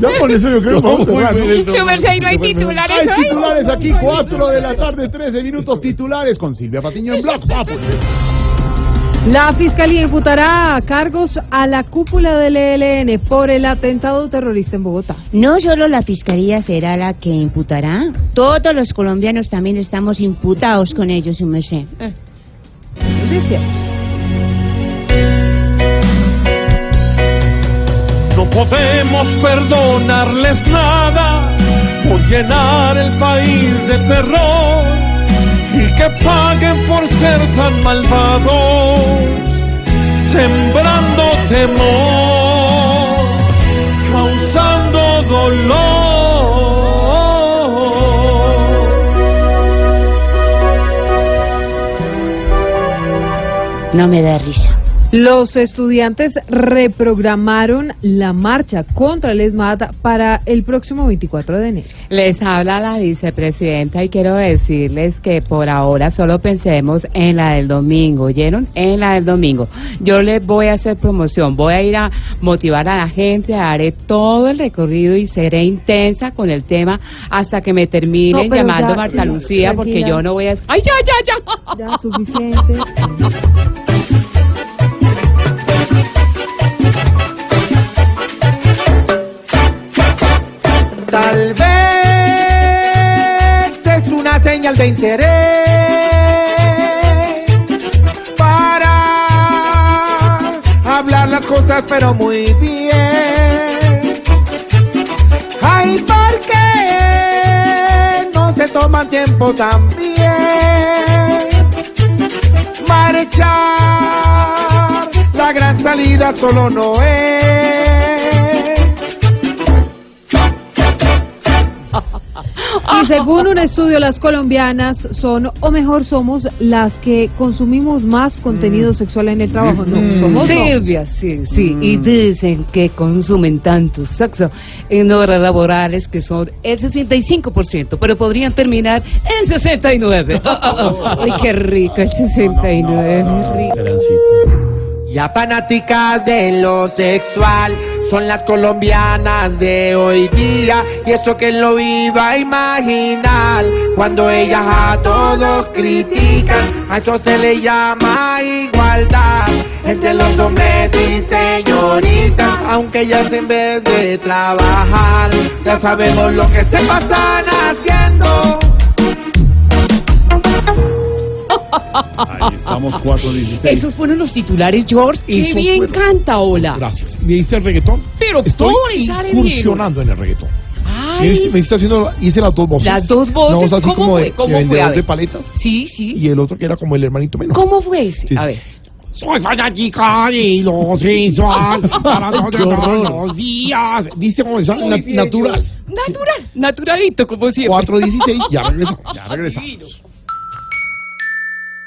ya con eso yo creo que vamos merced, ¿y no hay titulares Hay titulares aquí, 4 de la tarde, 13 minutos titulares con Silvia Patiño en Populi. La Fiscalía imputará cargos a la cúpula del ELN por el atentado terrorista en Bogotá. No solo la fiscalía será la que imputará, todos los colombianos también estamos imputados con ellos, su merced. Eso es cierto. Podemos perdonarles nada por llenar el país de terror y que paguen por ser tan malvados, sembrando temor, causando dolor. No me da risa. Los estudiantes reprogramaron la marcha contra el ESMAD para el próximo 24 de enero. Les habla la vicepresidenta y quiero decirles que por ahora solo pensemos en la del domingo, ¿oyeron? En la del domingo. Yo les voy a hacer promoción, voy a ir a motivar a la gente, haré todo el recorrido y seré intensa con el tema hasta que me terminen No, llamando ya, Marta sí, Lucía porque yo no voy a... ¡Ay, ya, ya, ya! Ya, suficiente. señal de interés para hablar las cosas, pero muy bien. Ay, ¿por qué no se toman tiempo también? Marchar, la gran salida solo no es. Y según un estudio, las colombianas son, o mejor somos, las que consumimos más contenido sexual en el trabajo. No, somos no. Silvia, sí, sí, y dicen que consumen tanto sexo en horas laborales que son el 65%, pero podrían terminar en 69. Ay, qué rico el 69, rico. Ya fanáticas de lo sexual son las colombianas de hoy día y eso que lo iba a imaginar cuando ellas a todos critican a eso se le llama igualdad. Entre los hombres y señoritas aunque ellas en vez de trabajar ya sabemos lo que se pasan Ahí estamos, 4.16. Esos fueron los titulares, George. ¡Qué bien fueron- canta, hola! Gracias. ¿Me diste el reggaetón? Pero Estoy incursionando en el reggaetón. Me Ay, me viste haciendo, hice las dos voces. Las dos voces, Una voz así ¿cómo como fue? de, ¿Cómo de fue? vendedor de paletas sí, sí. y el otro que era como el hermanito menor. ¿Cómo fue ese? Sí, A ver. Soy fanática de lo sensual para todos los días. ¿Viste cómo es? Natural. Natural, naturalito, como siempre. 4.16, ya regresamos, ya regresamos.